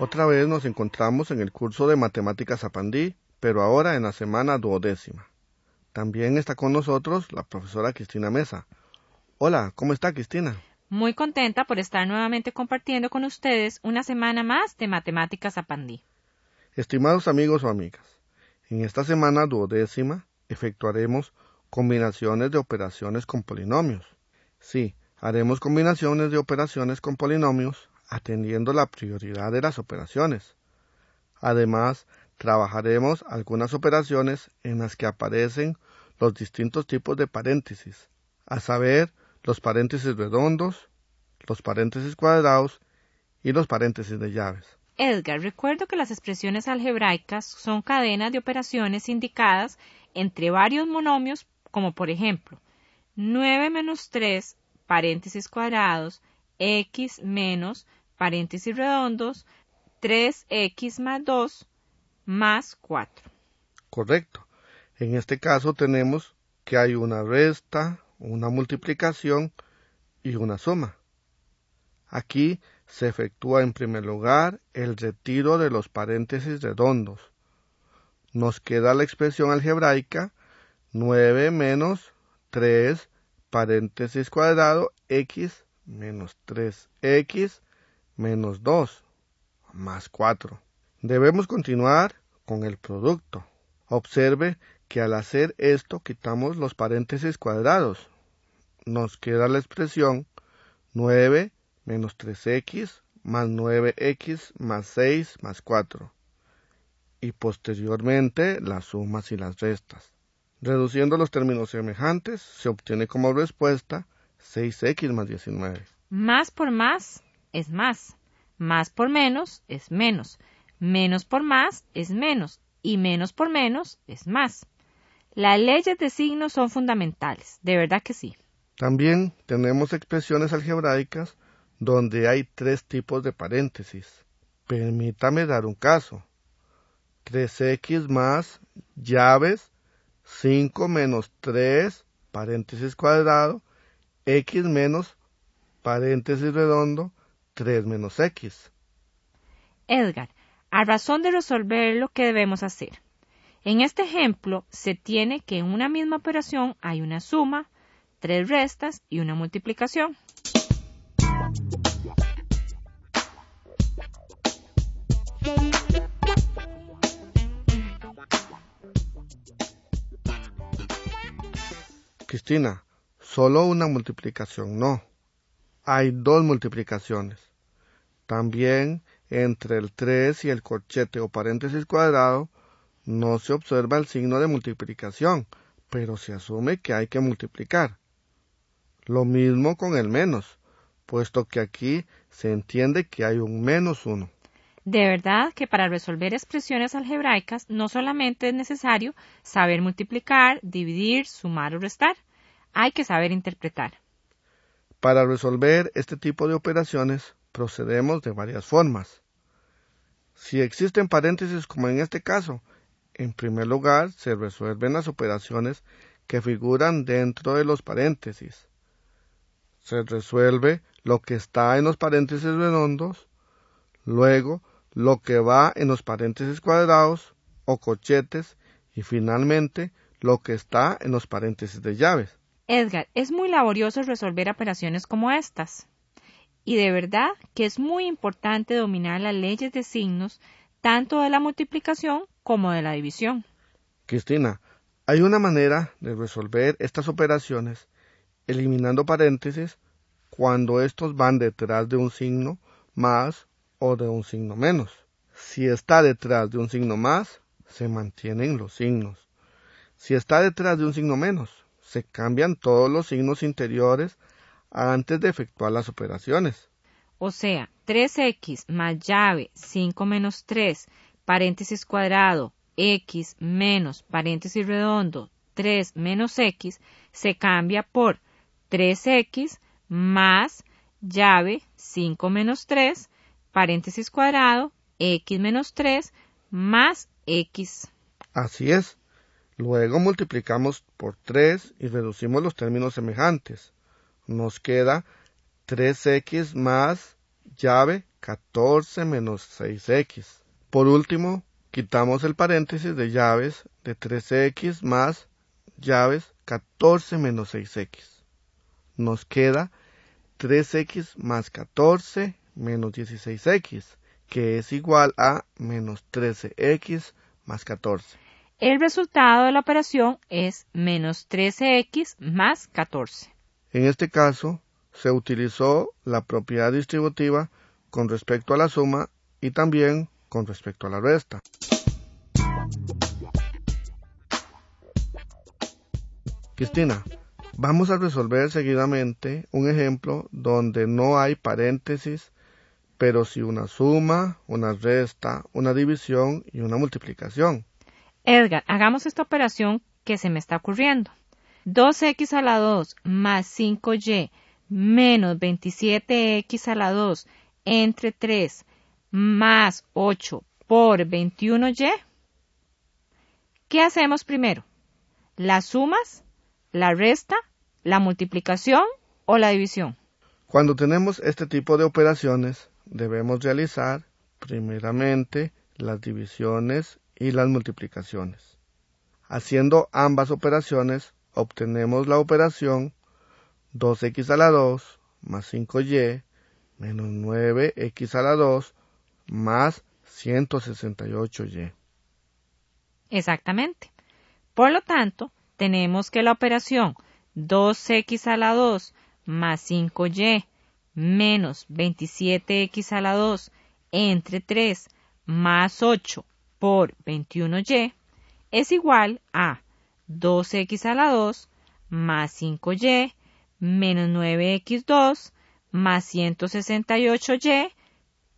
Otra vez nos encontramos en el curso de Matemáticas Apandí, pero ahora en la semana duodécima. También está con nosotros la profesora Cristina Mesa. Hola, ¿cómo está Cristina? Muy contenta por estar nuevamente compartiendo con ustedes una semana más de Matemáticas Apandí. Estimados amigos o amigas, en esta semana duodécima efectuaremos combinaciones de operaciones con polinomios. Sí, haremos combinaciones de operaciones con polinomios atendiendo la prioridad de las operaciones. Además, trabajaremos algunas operaciones en las que aparecen los distintos tipos de paréntesis, a saber, los paréntesis redondos, los paréntesis cuadrados y los paréntesis de llaves. Edgar, recuerdo que las expresiones algebraicas son cadenas de operaciones indicadas entre varios monomios, como por ejemplo 9 menos 3, paréntesis cuadrados, x menos paréntesis redondos, 3x más 2 más 4. Correcto. En este caso tenemos que hay una resta, una multiplicación y una suma. Aquí se efectúa en primer lugar el retiro de los paréntesis redondos. Nos queda la expresión algebraica 9 menos 3 paréntesis cuadrado x menos 3x menos 2 más 4. Debemos continuar con el producto. Observe que al hacer esto quitamos los paréntesis cuadrados. Nos queda la expresión 9 menos 3x más 9x más 6 más 4. Y posteriormente las sumas y las restas. Reduciendo los términos semejantes, se obtiene como respuesta 6x más 19. Más por más es más. Más por menos es menos. Menos por más es menos. Y menos por menos es más. Las leyes de signos son fundamentales, de verdad que sí. También tenemos expresiones algebraicas donde hay tres tipos de paréntesis. Permítame dar un caso. 3x más llaves 5 menos 3 paréntesis cuadrado x menos paréntesis redondo 3 menos x. Edgar, a razón de resolver lo que debemos hacer. En este ejemplo, se tiene que en una misma operación hay una suma, tres restas y una multiplicación. Cristina, solo una multiplicación no. Hay dos multiplicaciones. También entre el 3 y el corchete o paréntesis cuadrado no se observa el signo de multiplicación, pero se asume que hay que multiplicar. Lo mismo con el menos, puesto que aquí se entiende que hay un menos 1. De verdad que para resolver expresiones algebraicas no solamente es necesario saber multiplicar, dividir, sumar o restar, hay que saber interpretar. Para resolver este tipo de operaciones procedemos de varias formas. Si existen paréntesis como en este caso, en primer lugar se resuelven las operaciones que figuran dentro de los paréntesis. Se resuelve lo que está en los paréntesis redondos, luego lo que va en los paréntesis cuadrados o cochetes y finalmente lo que está en los paréntesis de llaves. Edgar, es muy laborioso resolver operaciones como estas y de verdad que es muy importante dominar las leyes de signos tanto de la multiplicación como de la división. Cristina, hay una manera de resolver estas operaciones eliminando paréntesis cuando estos van detrás de un signo más o de un signo menos. Si está detrás de un signo más, se mantienen los signos. Si está detrás de un signo menos, se cambian todos los signos interiores antes de efectuar las operaciones. O sea, 3x más llave 5 menos 3, paréntesis cuadrado, x menos paréntesis redondo 3 menos x, se cambia por 3x más llave 5 menos 3, paréntesis cuadrado, x menos 3 más x. Así es. Luego multiplicamos por 3 y reducimos los términos semejantes. Nos queda 3x más llave 14 menos 6x. Por último, quitamos el paréntesis de llaves de 3x más llaves 14 menos 6x. Nos queda 3x más 14 menos 16x, que es igual a menos 13x más 14. El resultado de la operación es menos 13x más 14. En este caso, se utilizó la propiedad distributiva con respecto a la suma y también con respecto a la resta. Cristina, vamos a resolver seguidamente un ejemplo donde no hay paréntesis, pero sí una suma, una resta, una división y una multiplicación. Edgar, hagamos esta operación que se me está ocurriendo. 2x a la 2 más 5y menos 27x a la 2 entre 3 más 8 por 21y. ¿Qué hacemos primero? ¿Las sumas, la resta, la multiplicación o la división? Cuando tenemos este tipo de operaciones, debemos realizar primeramente las divisiones y las multiplicaciones. Haciendo ambas operaciones, obtenemos la operación 2x a la 2 más 5y menos 9x a la 2 más 168y. Exactamente. Por lo tanto, tenemos que la operación 2x a la 2 más 5y menos 27x a la 2 entre 3 más 8 por 21y es igual a 2x a la 2 más 5y menos 9x2 más 168y,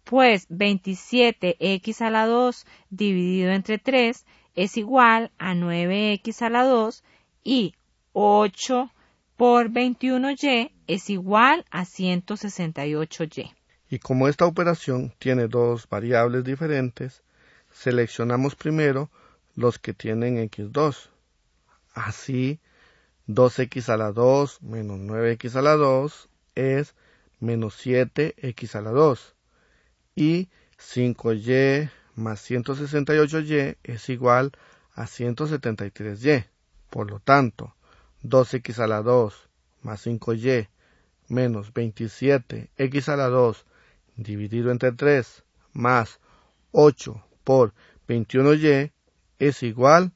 pues 27x a la 2 dividido entre 3 es igual a 9x a la 2 y 8 por 21y es igual a 168y. Y como esta operación tiene dos variables diferentes, seleccionamos primero los que tienen x2. Así, 2x a la 2 menos 9x a la 2 es menos 7x a la 2. Y 5y más 168y es igual a 173y. Por lo tanto, 2x a la 2 más 5y menos 27x a la 2 dividido entre 3 más 8 por 21y es igual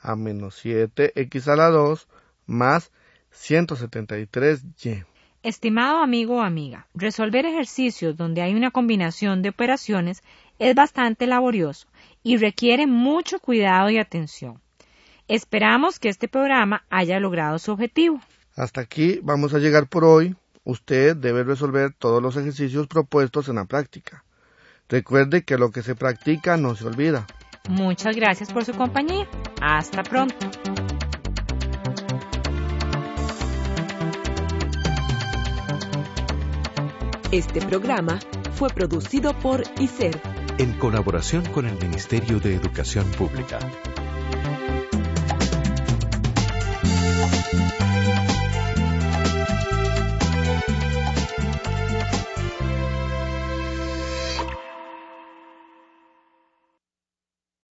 a menos 7x a la 2 más 173y. Estimado amigo o amiga, resolver ejercicios donde hay una combinación de operaciones es bastante laborioso y requiere mucho cuidado y atención. Esperamos que este programa haya logrado su objetivo. Hasta aquí vamos a llegar por hoy. Usted debe resolver todos los ejercicios propuestos en la práctica. Recuerde que lo que se practica no se olvida. Muchas gracias por su compañía. Hasta pronto. Este programa fue producido por ICER en colaboración con el Ministerio de Educación Pública.